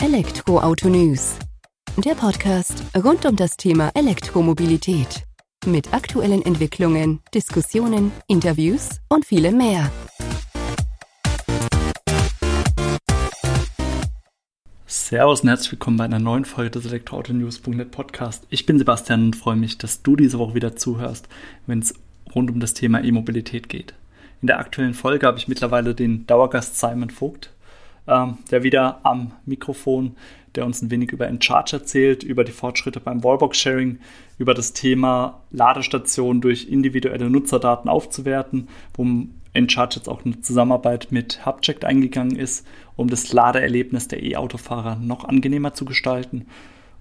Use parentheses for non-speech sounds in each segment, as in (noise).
Elektroauto News. Der Podcast rund um das Thema Elektromobilität. Mit aktuellen Entwicklungen, Diskussionen, Interviews und vielem mehr. Servus und herzlich willkommen bei einer neuen Folge des Elektroauto-News.net Podcast. Ich bin Sebastian und freue mich, dass du diese Woche wieder zuhörst, wenn es rund um das Thema E-Mobilität geht. In der aktuellen Folge habe ich mittlerweile den Dauergast Simon Vogt ähm, der wieder am Mikrofon, der uns ein wenig über Encharge erzählt, über die Fortschritte beim Wallbox-Sharing, über das Thema Ladestationen durch individuelle Nutzerdaten aufzuwerten, wo Encharge jetzt auch eine Zusammenarbeit mit Hubcheck eingegangen ist, um das Ladeerlebnis der E-Autofahrer noch angenehmer zu gestalten.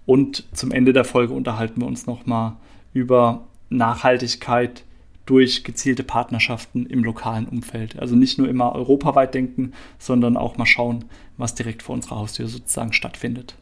Und zum Ende der Folge unterhalten wir uns nochmal über Nachhaltigkeit durch gezielte Partnerschaften im lokalen Umfeld. Also nicht nur immer europaweit denken, sondern auch mal schauen, was direkt vor unserer Haustür sozusagen stattfindet.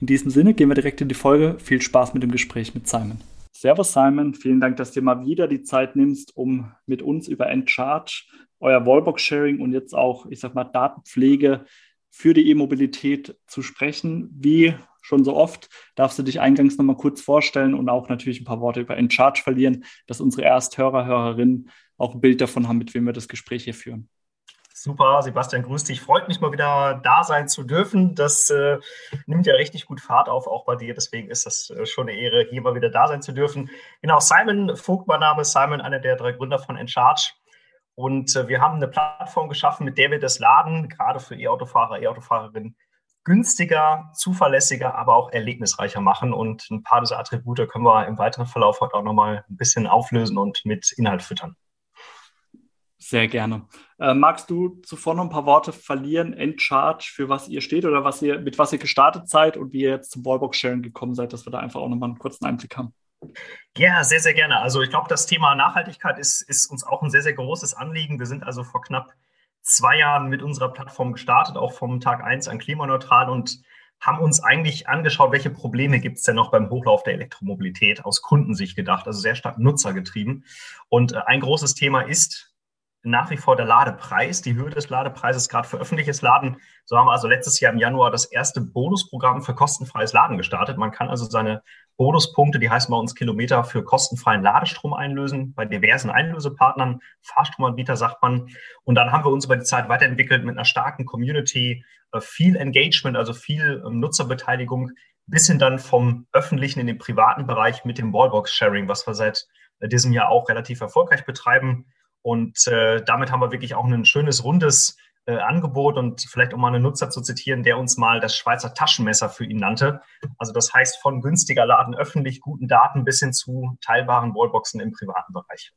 In diesem Sinne gehen wir direkt in die Folge. Viel Spaß mit dem Gespräch mit Simon. Servus Simon, vielen Dank, dass du mal wieder die Zeit nimmst, um mit uns über Encharge, euer Wallbox-Sharing und jetzt auch, ich sag mal, Datenpflege für die E-Mobilität zu sprechen. Wie schon so oft, darfst du dich eingangs nochmal kurz vorstellen und auch natürlich ein paar Worte über InCharge verlieren, dass unsere Ersthörer, Hörerinnen auch ein Bild davon haben, mit wem wir das Gespräch hier führen. Super, Sebastian, grüß dich. Freut mich mal wieder da sein zu dürfen. Das äh, nimmt ja richtig gut Fahrt auf, auch bei dir. Deswegen ist das äh, schon eine Ehre, hier mal wieder da sein zu dürfen. Genau, Simon Vogt, mein Name ist Simon, einer der drei Gründer von Encharge. Und äh, wir haben eine Plattform geschaffen, mit der wir das Laden, gerade für E-Autofahrer, E-Autofahrerinnen, günstiger, zuverlässiger, aber auch erlebnisreicher machen. Und ein paar dieser Attribute können wir im weiteren Verlauf heute auch nochmal ein bisschen auflösen und mit Inhalt füttern. Sehr gerne. Äh, magst du zuvor noch ein paar Worte verlieren, Endcharge, für was ihr steht oder was ihr, mit was ihr gestartet seid und wie ihr jetzt zum Wallbox-Sharing gekommen seid, dass wir da einfach auch nochmal einen kurzen Einblick haben? Ja, sehr, sehr gerne. Also ich glaube, das Thema Nachhaltigkeit ist, ist uns auch ein sehr, sehr großes Anliegen. Wir sind also vor knapp zwei Jahren mit unserer Plattform gestartet, auch vom Tag 1 an klimaneutral und haben uns eigentlich angeschaut, welche Probleme gibt es denn noch beim Hochlauf der Elektromobilität aus Kundensicht gedacht, also sehr stark nutzergetrieben. Und äh, ein großes Thema ist nach wie vor der Ladepreis, die Höhe des Ladepreises, gerade für öffentliches Laden. So haben wir also letztes Jahr im Januar das erste Bonusprogramm für kostenfreies Laden gestartet. Man kann also seine Bonuspunkte, die heißen bei uns Kilometer, für kostenfreien Ladestrom einlösen, bei diversen Einlösepartnern, Fahrstromanbieter sagt man. Und dann haben wir uns über die Zeit weiterentwickelt mit einer starken Community, äh, viel Engagement, also viel ähm, Nutzerbeteiligung, bis hin dann vom öffentlichen in den privaten Bereich mit dem Wallbox-Sharing, was wir seit äh, diesem Jahr auch relativ erfolgreich betreiben. Und äh, damit haben wir wirklich auch ein schönes, rundes äh, Angebot und vielleicht um mal einen Nutzer zu zitieren, der uns mal das Schweizer Taschenmesser für ihn nannte. Also das heißt von günstiger Laden öffentlich, guten Daten bis hin zu teilbaren Wallboxen im privaten Bereich.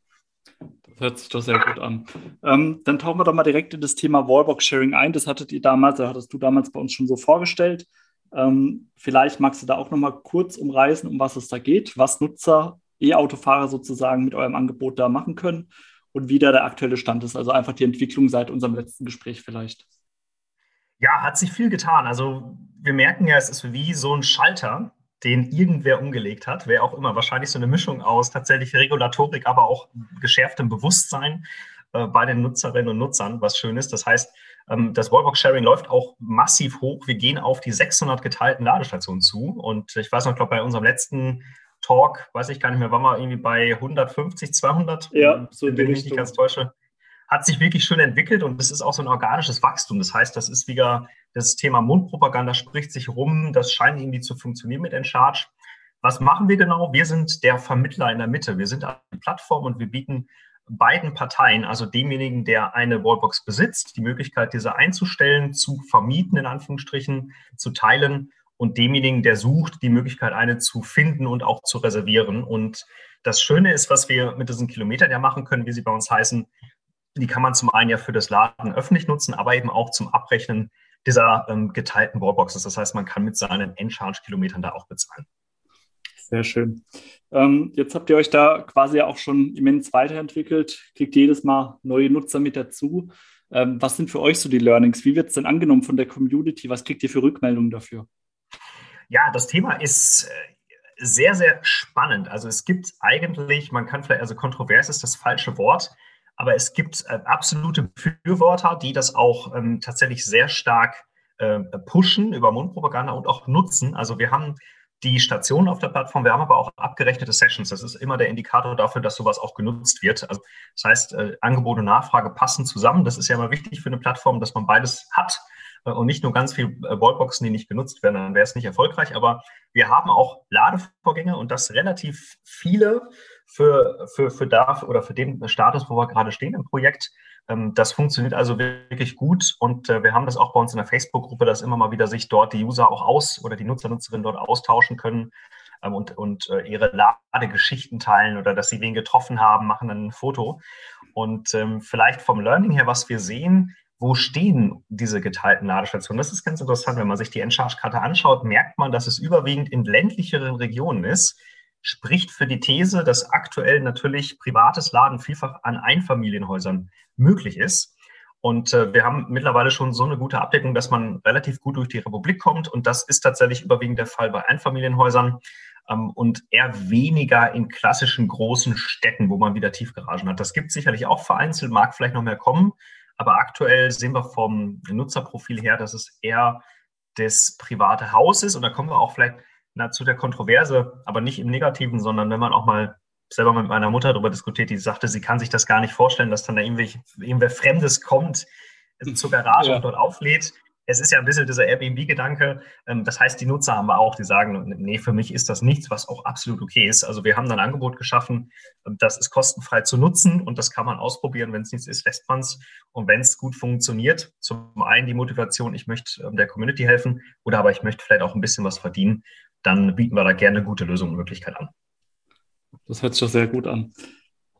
Das hört sich doch sehr gut an. Ähm, dann tauchen wir doch mal direkt in das Thema Wallbox-Sharing ein. Das hattet ihr damals, das hattest du damals bei uns schon so vorgestellt. Ähm, vielleicht magst du da auch noch mal kurz umreißen, um was es da geht, was Nutzer, E-Autofahrer sozusagen mit eurem Angebot da machen können und wie da der aktuelle Stand ist. Also einfach die Entwicklung seit unserem letzten Gespräch vielleicht. Ja, hat sich viel getan. Also wir merken ja, es ist wie so ein Schalter, den irgendwer umgelegt hat, wer auch immer. Wahrscheinlich so eine Mischung aus tatsächlich Regulatorik, aber auch geschärftem Bewusstsein äh, bei den Nutzerinnen und Nutzern, was schön ist. Das heißt, ähm, das Wallbox-Sharing läuft auch massiv hoch. Wir gehen auf die 600 geteilten Ladestationen zu. Und ich weiß noch, ich glaube, bei unserem letzten Talk, weiß ich gar nicht mehr, waren wir irgendwie bei 150, 200? Ja, so bin ich nicht ganz täusche. Hat sich wirklich schön entwickelt und es ist auch so ein organisches Wachstum. Das heißt, das ist wieder das Thema Mundpropaganda spricht sich rum. Das scheint irgendwie zu funktionieren mit Encharge. Was machen wir genau? Wir sind der Vermittler in der Mitte. Wir sind eine Plattform und wir bieten beiden Parteien, also demjenigen, der eine Wallbox besitzt, die Möglichkeit, diese einzustellen, zu vermieten, in Anführungsstrichen, zu teilen und demjenigen, der sucht, die Möglichkeit, eine zu finden und auch zu reservieren. Und das Schöne ist, was wir mit diesen Kilometern ja machen können, wie sie bei uns heißen, die kann man zum einen ja für das Laden öffentlich nutzen, aber eben auch zum Abrechnen dieser ähm, geteilten Wallboxes. Das heißt, man kann mit seinen Endcharge-Kilometern da auch bezahlen. Sehr schön. Ähm, jetzt habt ihr euch da quasi auch schon immens weiterentwickelt, kriegt jedes Mal neue Nutzer mit dazu. Ähm, was sind für euch so die Learnings? Wie wird es denn angenommen von der Community? Was kriegt ihr für Rückmeldungen dafür? Ja, das Thema ist äh, sehr, sehr spannend. Also es gibt eigentlich, man kann vielleicht, also kontrovers ist das falsche Wort, aber es gibt äh, absolute Befürworter, die das auch ähm, tatsächlich sehr stark äh, pushen über Mundpropaganda und auch nutzen. Also wir haben die Stationen auf der Plattform. Wir haben aber auch abgerechnete Sessions. Das ist immer der Indikator dafür, dass sowas auch genutzt wird. Also das heißt, äh, Angebot und Nachfrage passen zusammen. Das ist ja immer wichtig für eine Plattform, dass man beides hat und nicht nur ganz viel äh, Wallboxen, die nicht genutzt werden, dann wäre es nicht erfolgreich. Aber wir haben auch Ladevorgänge und das relativ viele für, für, für da oder für den Status, wo wir gerade stehen im Projekt. Ähm, das funktioniert also wirklich gut und äh, wir haben das auch bei uns in der Facebook-Gruppe, dass immer mal wieder sich dort die User auch aus oder die Nutzer, Nutzerinnen dort austauschen können ähm, und, und äh, ihre Ladegeschichten teilen oder dass sie wen getroffen haben, machen dann ein Foto. Und ähm, vielleicht vom Learning her, was wir sehen, wo stehen diese geteilten Ladestationen? Das ist ganz interessant. Wenn man sich die Encharge-Karte anschaut, merkt man, dass es überwiegend in ländlicheren Regionen ist. Spricht für die These, dass aktuell natürlich privates Laden vielfach an Einfamilienhäusern möglich ist. Und äh, wir haben mittlerweile schon so eine gute Abdeckung, dass man relativ gut durch die Republik kommt. Und das ist tatsächlich überwiegend der Fall bei Einfamilienhäusern ähm, und eher weniger in klassischen großen Städten, wo man wieder Tiefgaragen hat. Das gibt sicherlich auch vereinzelt, mag vielleicht noch mehr kommen. Aber aktuell sehen wir vom Nutzerprofil her, dass es eher das private Haus ist. Und da kommen wir auch vielleicht na, zu der Kontroverse, aber nicht im Negativen, sondern wenn man auch mal selber mit meiner Mutter darüber diskutiert, die sagte, sie kann sich das gar nicht vorstellen, dass dann da irgendwer Fremdes kommt zur Garage ja. und dort auflädt es ist ja ein bisschen dieser Airbnb-Gedanke. Ähm, das heißt, die Nutzer haben wir auch, die sagen, nee, für mich ist das nichts, was auch absolut okay ist. Also wir haben dann ein Angebot geschaffen, ähm, das ist kostenfrei zu nutzen und das kann man ausprobieren. Wenn es nichts ist, lässt man es. Und wenn es gut funktioniert, zum einen die Motivation, ich möchte ähm, der Community helfen oder aber ich möchte vielleicht auch ein bisschen was verdienen, dann bieten wir da gerne gute Lösung und Möglichkeit an. Das hört sich doch sehr gut an.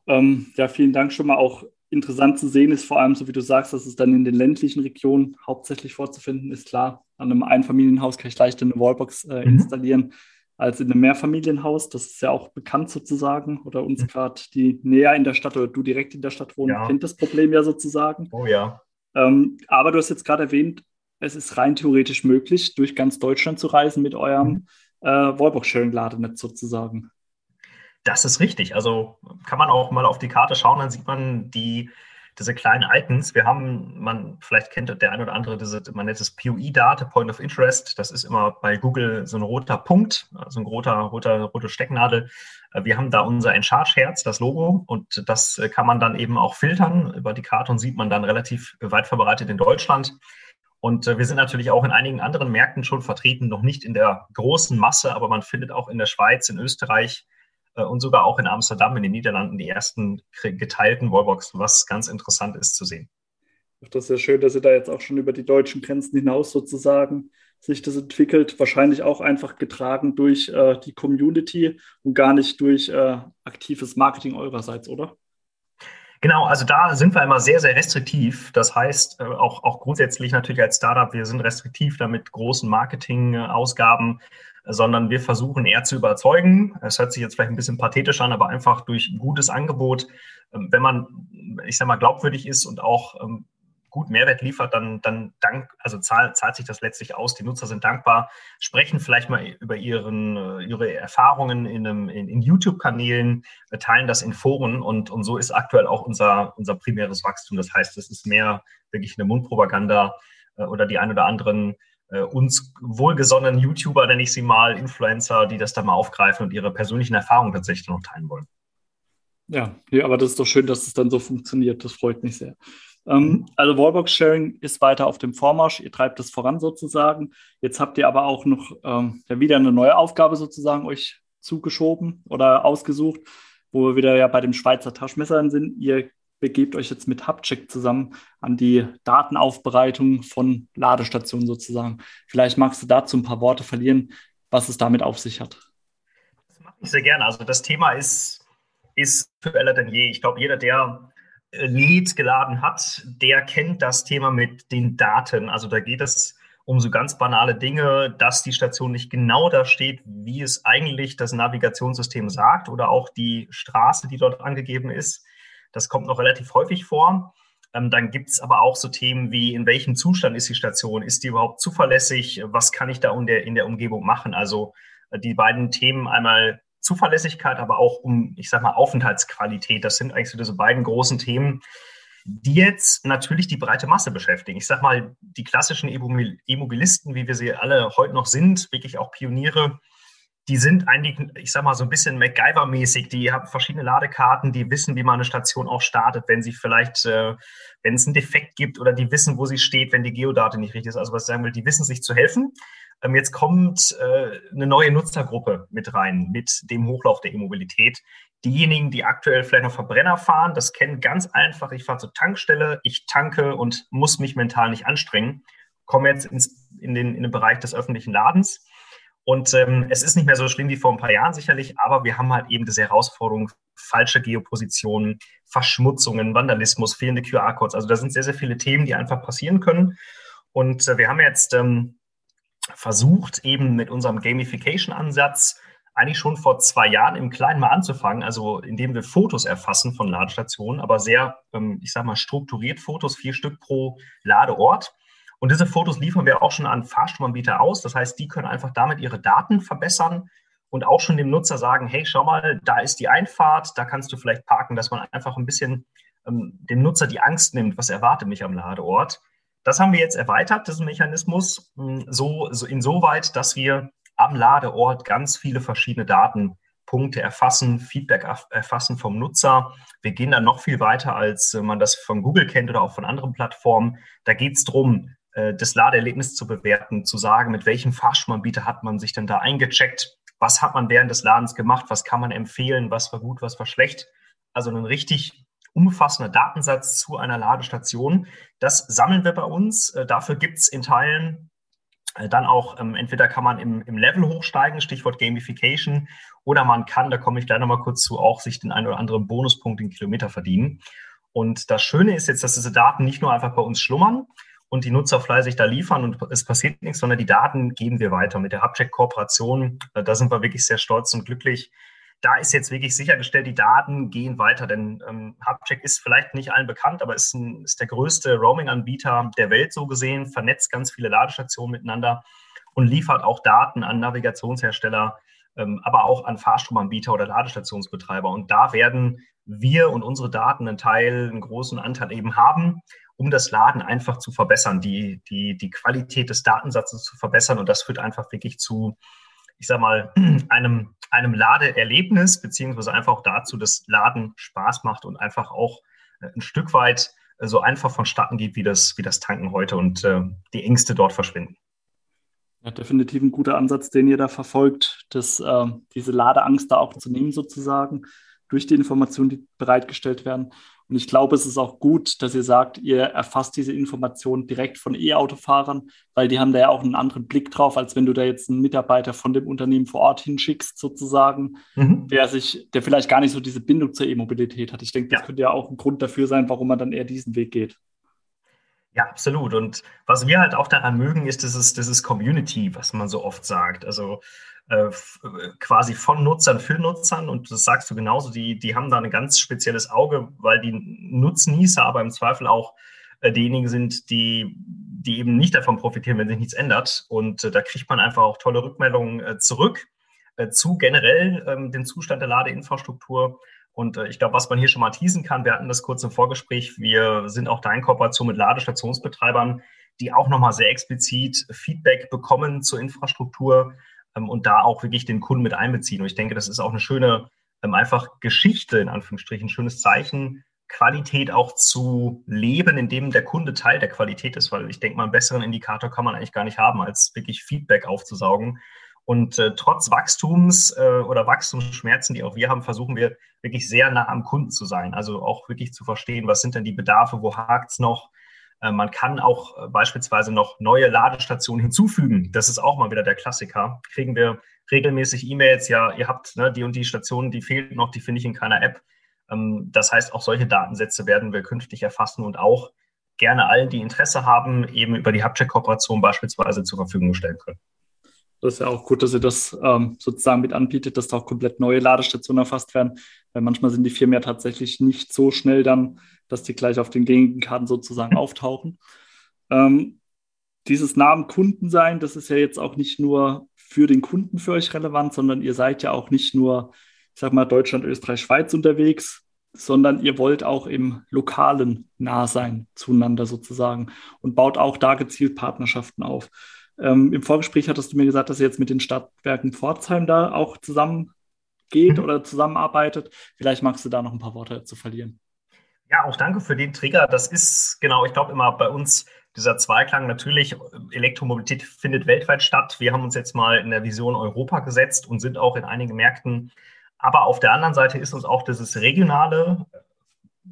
Ähm, ja, vielen Dank schon mal auch interessant zu sehen ist, vor allem, so wie du sagst, dass es dann in den ländlichen Regionen hauptsächlich vorzufinden ist. Klar, an einem Einfamilienhaus kann ich leichter eine Wallbox äh, mhm. installieren als in einem Mehrfamilienhaus. Das ist ja auch bekannt sozusagen. Oder uns mhm. gerade die näher in der Stadt oder du direkt in der Stadt wohnen, ja. kennt das Problem ja sozusagen. Oh ja. Ähm, aber du hast jetzt gerade erwähnt, es ist rein theoretisch möglich, durch ganz Deutschland zu reisen mit eurem mhm. äh, Wallbox-Sharing-Ladenetz sozusagen. Das ist richtig. Also kann man auch mal auf die Karte schauen, dann sieht man die, diese kleinen Icons. Wir haben, man, vielleicht kennt der eine oder andere, diese, man nennt es POI-Date, Point of Interest. Das ist immer bei Google so ein roter Punkt, so ein roter, roter, rote Stecknadel. Äh, wir haben da unser Encharge-Herz, das Logo, und das äh, kann man dann eben auch filtern über die Karte und sieht man dann relativ weit verbreitet in Deutschland. Und äh, wir sind natürlich auch in einigen anderen Märkten schon vertreten, noch nicht in der großen Masse, aber man findet auch in der Schweiz, in Österreich, und sogar auch in Amsterdam in den Niederlanden die ersten geteilten Wallboxen, was ganz interessant ist zu sehen. Das ist ja schön, dass ihr da jetzt auch schon über die deutschen Grenzen hinaus sozusagen sich das entwickelt. Wahrscheinlich auch einfach getragen durch äh, die Community und gar nicht durch äh, aktives Marketing eurerseits, oder? Genau, also da sind wir immer sehr, sehr restriktiv. Das heißt, äh, auch, auch grundsätzlich natürlich als Startup, wir sind restriktiv damit großen Marketingausgaben sondern wir versuchen eher zu überzeugen. Es hört sich jetzt vielleicht ein bisschen pathetisch an, aber einfach durch gutes Angebot. Ähm, wenn man, ich sag mal, glaubwürdig ist und auch ähm, gut Mehrwert liefert, dann, dann dank, also zahlt, zahlt sich das letztlich aus. Die Nutzer sind dankbar, sprechen vielleicht mal über ihren, äh, ihre Erfahrungen in, einem, in, in YouTube-Kanälen, äh, teilen das in Foren und, und so ist aktuell auch unser, unser primäres Wachstum. Das heißt, es ist mehr wirklich eine Mundpropaganda äh, oder die ein oder anderen uns wohlgesonnenen YouTuber, nenne ich sie mal, Influencer, die das da mal aufgreifen und ihre persönlichen Erfahrungen tatsächlich noch teilen wollen. Ja, ja, aber das ist doch schön, dass es dann so funktioniert. Das freut mich sehr. Ähm, mhm. also Wallbox-Sharing ist weiter auf dem Vormarsch. Ihr treibt es voran sozusagen. Jetzt habt ihr aber auch noch ähm, ja, wieder eine neue Aufgabe sozusagen euch zugeschoben oder ausgesucht, wo wir wieder ja bei dem Schweizer Taschenmesser sind. Ihr begebt euch jetzt mit Hubcheck zusammen an die Datenaufbereitung von Ladestationen sozusagen. Vielleicht magst du dazu ein paar Worte verlieren, was es damit auf sich hat. Das mache ich sehr gerne. Also das Thema ist, ist aktueller denn je. Ich glaube, jeder, der Lead geladen hat, der kennt das Thema mit den Daten. Also da geht es um so ganz banale Dinge, dass die Station nicht genau da steht, wie es eigentlich das Navigationssystem sagt oder auch die Straße, die dort angegeben ist. Das kommt noch relativ häufig vor. Ähm, dann gibt es aber auch so Themen wie, in welchem Zustand ist die Station? Ist die überhaupt zuverlässig? Was kann ich da in der, in der Umgebung machen? Also äh, die beiden Themen einmal Zuverlässigkeit, aber auch um, ich sag mal, Aufenthaltsqualität. Das sind eigentlich so diese beiden großen Themen, die jetzt natürlich die breite Masse beschäftigen. Ich sage mal, die klassischen E-Mobilisten, wie wir sie alle heute noch sind, wirklich auch Pioniere, die sind eigentlich, ich sag mal, so ein bisschen MacGyver-mäßig. Die haben verschiedene Ladekarten, die wissen, wie man eine Station auch startet, wenn sie vielleicht, äh, wenn es einen Defekt gibt oder die wissen, wo sie steht, wenn die Geodate nicht richtig ist. Also was ich sagen will, die wissen sich zu helfen. Ähm, jetzt kommt äh, eine neue Nutzergruppe mit rein, mit dem Hochlauf der E-Mobilität. Diejenigen, die aktuell vielleicht noch Verbrenner fahren, das kennen ganz einfach. Ich fahre zur Tankstelle, ich tanke und muss mich mental nicht anstrengen. Komme jetzt ins, in, den, in den Bereich des öffentlichen Ladens und ähm, es ist nicht mehr so schlimm wie vor ein paar Jahren sicherlich, aber wir haben halt eben diese Herausforderung, falsche Geopositionen, Verschmutzungen, Vandalismus, fehlende QR-Codes. Also da sind sehr, sehr viele Themen, die einfach passieren können. Und äh, wir haben jetzt ähm, versucht, eben mit unserem Gamification-Ansatz eigentlich schon vor zwei Jahren im Kleinen mal anzufangen, also indem wir Fotos erfassen von Ladestationen, aber sehr, ähm, ich sage mal, strukturiert Fotos, vier Stück pro Ladeort und diese Fotos liefern wir auch schon an Fahrstromanbieter aus. Das heißt, die können einfach damit ihre Daten verbessern und auch schon dem Nutzer sagen, hey, schau mal, da ist die Einfahrt, da kannst du vielleicht parken, dass man einfach ein bisschen ähm, dem Nutzer die Angst nimmt, was erwartet mich am Ladeort. Das haben wir jetzt erweitert, diesen Mechanismus, hm, so, so insoweit, dass wir am Ladeort ganz viele verschiedene Datenpunkte erfassen, Feedback erfassen vom Nutzer. Wir gehen dann noch viel weiter, als man das von Google kennt oder auch von anderen Plattformen. Da geht es darum, äh, das Ladeerlebnis zu bewerten, zu sagen, mit welchem Fahrstromanbieter hat man sich denn da eingecheckt, was hat man während des Ladens gemacht, was kann man empfehlen, was war gut, was war schlecht. Also ein richtig umfassender Datensatz zu einer Ladestation. Das sammeln wir bei uns. Äh, dafür gibt es in Teilen äh, dann auch, ähm, entweder kann man im, im Level hochsteigen, Stichwort Gamification, oder man kann, da komme ich gleich nochmal kurz zu, auch sich den einen oder anderen Bonuspunkt in Kilometer verdienen. Und das Schöne ist jetzt, dass diese Daten nicht nur einfach bei uns schlummern, und die Nutzer fleißig da liefern und es passiert nichts, sondern die Daten geben wir weiter. Mit der Hubcheck-Kooperation, äh, da sind wir wirklich sehr stolz und glücklich. Da ist jetzt wirklich sichergestellt, die Daten gehen weiter, denn ähm, Hubcheck ist vielleicht nicht allen bekannt, aber ist, ein, ist der größte Roaming-Anbieter der Welt so gesehen, vernetzt ganz viele Ladestationen miteinander und liefert auch Daten an Navigationshersteller, ähm, aber auch an Fahrstromanbieter oder Ladestationsbetreiber. Und da werden wir und unsere Daten einen Teil, einen großen Anteil eben haben um das Laden einfach zu verbessern, die, die, die Qualität des Datensatzes zu verbessern. Und das führt einfach wirklich zu, ich sag mal, (clears throat) einem, einem Ladeerlebnis, beziehungsweise einfach auch dazu, dass Laden Spaß macht und einfach auch äh, ein Stück weit äh, so einfach vonstatten geht, wie das, wie das Tanken heute und äh, die Ängste dort verschwinden. Ja, definitiv ein guter Ansatz, den ihr da verfolgt, dass äh, diese Ladeangst da auch zu nehmen sozusagen durch die Informationen, die bereitgestellt werden. Und ich glaube, es ist auch gut, dass ihr sagt, ihr erfasst diese Informationen direkt von E-Autofahrern, weil die haben da ja auch einen anderen Blick drauf, als wenn du da jetzt einen Mitarbeiter von dem Unternehmen vor Ort hinschickst, sozusagen, mhm. der sich, der vielleicht gar nicht so diese Bindung zur E-Mobilität hat. Ich denke, das ja. könnte ja auch ein Grund dafür sein, warum man dann eher diesen Weg geht. Ja, absolut. Und was wir halt auch daran mögen, ist dieses, dieses Community, was man so oft sagt. Also äh, quasi von Nutzern für Nutzern und das sagst du genauso, die, die haben da ein ganz spezielles Auge, weil die Nutznießer aber im Zweifel auch äh, diejenigen sind, die, die eben nicht davon profitieren, wenn sich nichts ändert. Und äh, da kriegt man einfach auch tolle Rückmeldungen äh, zurück äh, zu generell ähm, dem Zustand der Ladeinfrastruktur. Und äh, ich glaube, was man hier schon mal teasen kann, wir hatten das kurz im Vorgespräch, wir sind auch da in Kooperation mit Ladestationsbetreibern, die auch nochmal sehr explizit Feedback bekommen zur Infrastruktur ähm, und da auch wirklich den Kunden mit einbeziehen. Und ich denke, das ist auch eine schöne, ähm, einfach Geschichte, in Anführungsstrichen, schönes Zeichen, Qualität auch zu leben, indem der Kunde Teil der Qualität ist, weil ich denke mal, einen besseren Indikator kann man eigentlich gar nicht haben, als wirklich Feedback aufzusaugen. Und äh, trotz Wachstums äh, oder Wachstumsschmerzen, die auch wir haben, versuchen wir wirklich sehr nah am Kunden zu sein. Also auch wirklich zu verstehen, was sind denn die Bedarfe, wo hakt es noch, äh, man kann auch äh, beispielsweise noch neue Ladestationen hinzufügen. Das ist auch mal wieder der Klassiker. Kriegen wir regelmäßig E-Mails, ja, ihr habt ne, die und die Stationen, die fehlt noch, die finde ich in keiner App. Ähm, das heißt, auch solche Datensätze werden wir künftig erfassen und auch gerne allen, die Interesse haben, eben über die Hubcheck-Kooperation beispielsweise zur Verfügung stellen können. Das ist ja auch gut, dass ihr das ähm, sozusagen mit anbietet, dass da auch komplett neue Ladestationen erfasst werden, weil manchmal sind die Firmen ja tatsächlich nicht so schnell dann, dass die gleich auf den gängigen Karten sozusagen auftauchen. Ähm, dieses Namen Kunden sein, das ist ja jetzt auch nicht nur für den Kunden für euch relevant, sondern ihr seid ja auch nicht nur, ich sag mal, Deutschland, Österreich, Schweiz unterwegs, sondern ihr wollt auch im Lokalen nah sein zueinander sozusagen und baut auch da gezielt Partnerschaften auf. Ähm, Im Vorgespräch hattest du mir gesagt, dass ihr jetzt mit den Stadtwerken Pforzheim da auch zusammen geht mhm. oder zusammenarbeitet. Vielleicht magst du da noch ein paar Worte zu verlieren. Ja, auch danke für den Trigger. Das ist genau, ich glaube immer bei uns dieser Zweiklang natürlich, Elektromobilität findet weltweit statt. Wir haben uns jetzt mal in der Vision Europa gesetzt und sind auch in einigen Märkten aber auf der anderen Seite ist uns auch dieses Regionale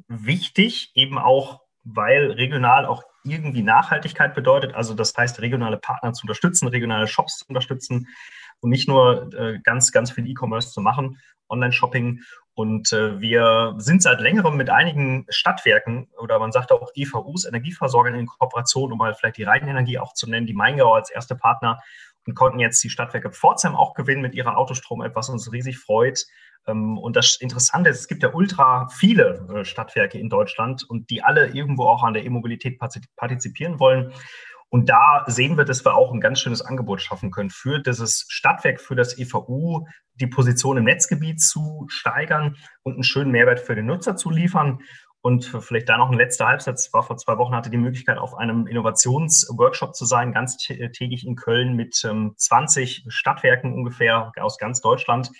wichtig, eben auch, weil regional auch irgendwie Nachhaltigkeit bedeutet. Also das heißt, regionale Partner zu unterstützen, regionale Shops zu unterstützen und nicht nur äh, ganz, ganz viel E-Commerce zu machen, Online-Shopping. Und äh, wir sind seit längerem mit einigen Stadtwerken oder man sagt auch EVUs, Energieversorgern in Kooperation, um mal vielleicht die Rheinenergie auch zu nennen, die Maingau als erste Partner und konnten jetzt die Stadtwerke Pforzheim auch gewinnen mit ihrer Autostrom-App, was uns riesig freut. Ähm, und das Interessante ist, es gibt ja ultra viele äh, Stadtwerke in Deutschland und die alle irgendwo auch an der E-Mobilität partizipieren wollen. Und da sehen wir, dass wir auch ein ganz schönes Angebot schaffen können, für dieses Stadtwerk, für das EVU, die Position im Netzgebiet zu steigern und einen schönen Mehrwert für den Nutzer zu liefern. Und vielleicht da noch ein letzter Halbsatz. War vor zwei Wochen hatte die Möglichkeit, auf einem Innovationsworkshop zu sein, ganz täglich in Köln mit 20 ähm, Stadtwerken ungefähr aus ganz Deutschland.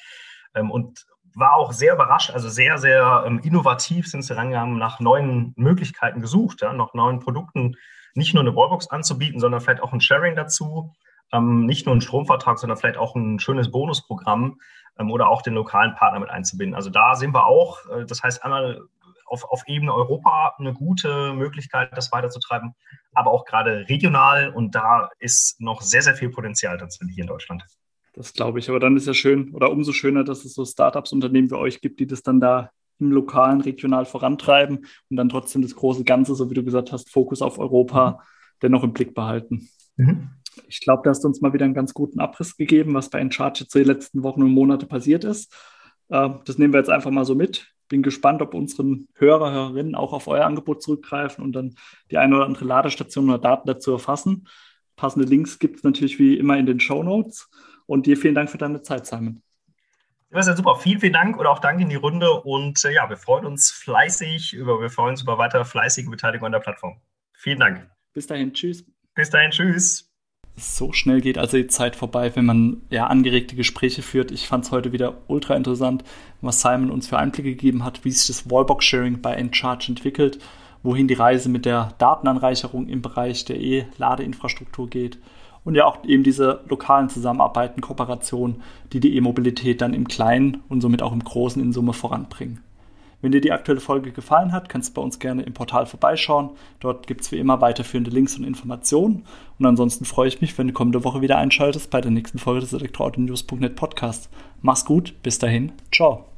Ähm, und war auch sehr überrascht, also sehr, sehr ähm, innovativ sind sie rangegangen, nach neuen Möglichkeiten gesucht, ja, nach neuen Produkten, nicht nur eine Wallbox anzubieten, sondern vielleicht auch ein Sharing dazu, nicht nur einen Stromvertrag, sondern vielleicht auch ein schönes Bonusprogramm oder auch den lokalen Partner mit einzubinden. Also da sehen wir auch, äh, das heißt einmal auf, auf Ebene Europa eine gute Möglichkeit, das weiterzutreiben, aber auch gerade regional. Und da ist noch sehr, sehr viel Potenzial drin hier in Deutschland. Das glaube ich. Aber dann ist ja schön oder umso schöner, dass es so Startups, Unternehmen wie euch gibt, die das dann da im lokalen, regional vorantreiben und dann trotzdem das große Ganze, so wie du gesagt hast, Fokus auf Europa mhm. dennoch im Blick behalten. Mhm. Ich glaube, da hast du uns mal wieder einen ganz guten Abriss gegeben, was bei Encharge zu den letzten Wochen und Monate passiert ist. Ähm, das nehmen wir jetzt einfach mal so mit bin gespannt, ob unsere Hörer, Hörerinnen auch auf euer Angebot zurückgreifen und dann die eine oder andere Ladestation oder Daten dazu erfassen. Passende Links gibt es natürlich wie immer in den Show Notes. Und dir vielen Dank für deine Zeit, Simon. Das ist ja super. Vielen, vielen Dank oder auch Dank in die Runde. Und äh, ja, wir freuen uns fleißig über, wir freuen uns über weiter fleißige Beteiligung an der Plattform. Vielen Dank. Bis dahin. Tschüss. Bis dahin. Tschüss so schnell geht also die Zeit vorbei, wenn man ja angeregte Gespräche führt. Ich fand es heute wieder ultra interessant, was Simon uns für Einblicke gegeben hat, wie sich das Wallbox-Sharing bei Encharge entwickelt, wohin die Reise mit der Datenanreicherung im Bereich der E-Ladeinfrastruktur geht und ja auch eben diese lokalen Zusammenarbeiten, Kooperationen, die die E-Mobilität dann im Kleinen und somit auch im Großen in Summe voranbringen. Wenn dir die aktuelle Folge gefallen hat, kannst du bei uns gerne im Portal vorbeischauen. Dort gibt es wie immer weiterführende Links und Informationen. Und ansonsten freue ich mich, wenn du kommende Woche wieder einschaltest bei der nächsten Folge des Elektroauto-News.net Podcasts. Mach's gut, bis dahin, ciao.